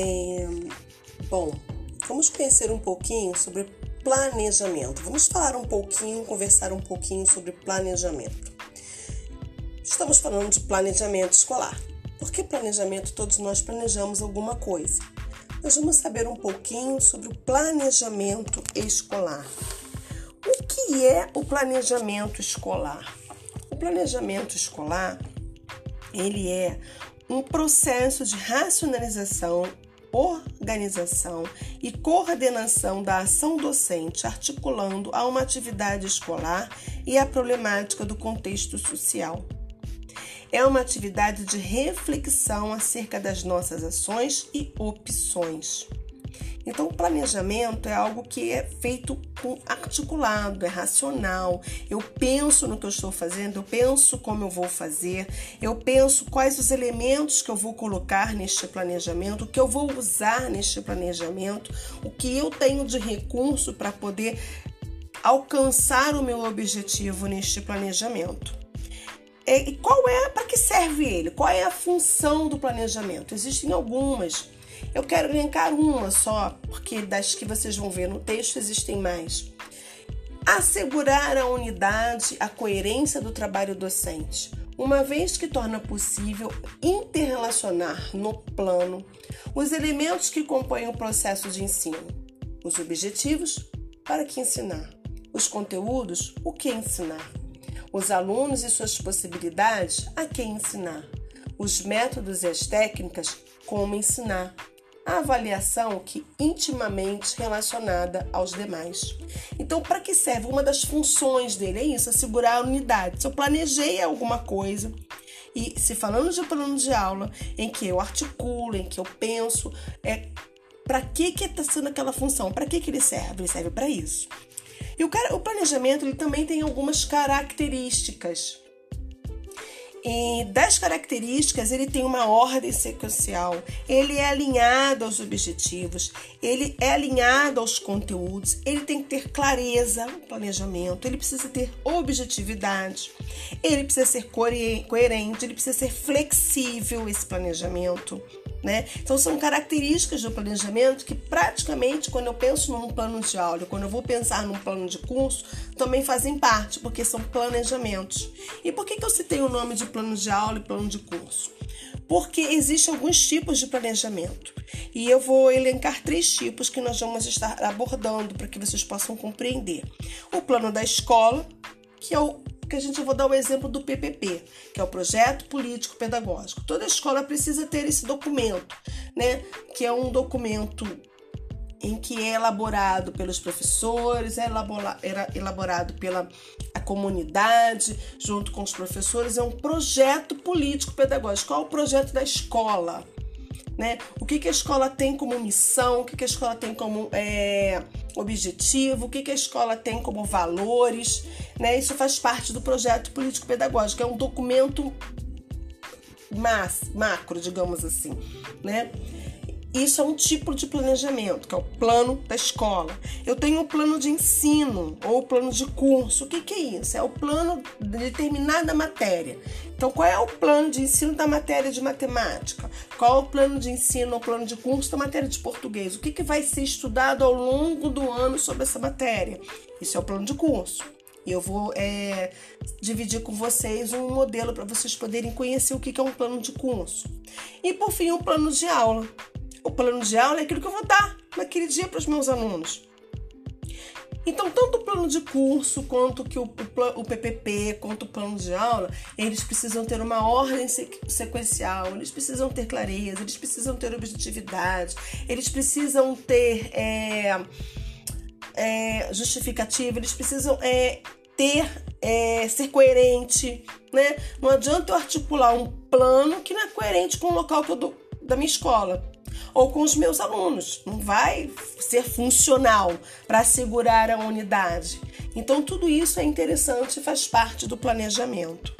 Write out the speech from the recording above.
É, bom, vamos conhecer um pouquinho sobre planejamento. Vamos falar um pouquinho, conversar um pouquinho sobre planejamento. Estamos falando de planejamento escolar. Porque planejamento todos nós planejamos alguma coisa. Nós vamos saber um pouquinho sobre o planejamento escolar. O que é o planejamento escolar? O planejamento escolar, ele é um processo de racionalização, organização e coordenação da ação docente, articulando a uma atividade escolar e a problemática do contexto social. É uma atividade de reflexão acerca das nossas ações e opções. Então, o planejamento é algo que é feito com articulado, é racional. Eu penso no que eu estou fazendo, eu penso como eu vou fazer, eu penso quais os elementos que eu vou colocar neste planejamento, o que eu vou usar neste planejamento, o que eu tenho de recurso para poder alcançar o meu objetivo neste planejamento. E qual é, para que serve ele? Qual é a função do planejamento? Existem algumas eu quero elencar uma só, porque das que vocês vão ver no texto existem mais. Assegurar a unidade, a coerência do trabalho docente, uma vez que torna possível interrelacionar no plano os elementos que compõem o processo de ensino, os objetivos, para que ensinar, os conteúdos, o que ensinar, os alunos e suas possibilidades, a quem ensinar, os métodos e as técnicas, como ensinar, a avaliação que intimamente relacionada aos demais. Então, para que serve? Uma das funções dele é isso, assegurar a unidade. Se eu planejei alguma coisa, e se falando de plano de aula, em que eu articulo, em que eu penso, é para que que está sendo aquela função? Para que que ele serve? Ele serve para isso. E o, cara, o planejamento ele também tem algumas características e das características, ele tem uma ordem sequencial, ele é alinhado aos objetivos, ele é alinhado aos conteúdos, ele tem que ter clareza no planejamento, ele precisa ter objetividade, ele precisa ser coerente, ele precisa ser flexível esse planejamento. Né? Então são características do planejamento que praticamente quando eu penso num plano de aula, quando eu vou pensar num plano de curso, também fazem parte, porque são planejamentos. E por que, que eu citei o nome de plano de aula e plano de curso? Porque existem alguns tipos de planejamento. E eu vou elencar três tipos que nós vamos estar abordando para que vocês possam compreender. O plano da escola, que é o que a gente vou dar o exemplo do PPP, que é o projeto político pedagógico. Toda escola precisa ter esse documento, né? Que é um documento em que é elaborado pelos professores, é elaborado pela a comunidade, junto com os professores, é um projeto político pedagógico. Qual é o projeto da escola? Né? O que, que a escola tem como missão, o que, que a escola tem como é, objetivo, o que, que a escola tem como valores. Né? Isso faz parte do projeto político-pedagógico, é um documento mas, macro, digamos assim. Né? Isso é um tipo de planejamento, que é o plano da escola. Eu tenho o um plano de ensino ou o plano de curso. O que, que é isso? É o plano de determinada matéria. Então, qual é o plano de ensino da matéria de matemática? Qual é o plano de ensino ou plano de curso da matéria de português? O que, que vai ser estudado ao longo do ano sobre essa matéria? Isso é o plano de curso. E eu vou é, dividir com vocês um modelo para vocês poderem conhecer o que é um plano de curso. E por fim, um plano de aula. O plano de aula é aquilo que eu vou dar naquele dia para os meus alunos. Então, tanto o plano de curso, quanto que o, o, o, PPP, quanto o plano de aula, eles precisam ter uma ordem sequencial, eles precisam ter clareza, eles precisam ter objetividade, eles precisam ter é, é, justificativa, eles precisam é, ter, é, ser coerente, né? Não adianta eu articular um plano que não é coerente com o local que eu dou, da minha escola ou com os meus alunos. Não vai ser funcional para assegurar a unidade. Então, tudo isso é interessante e faz parte do planejamento.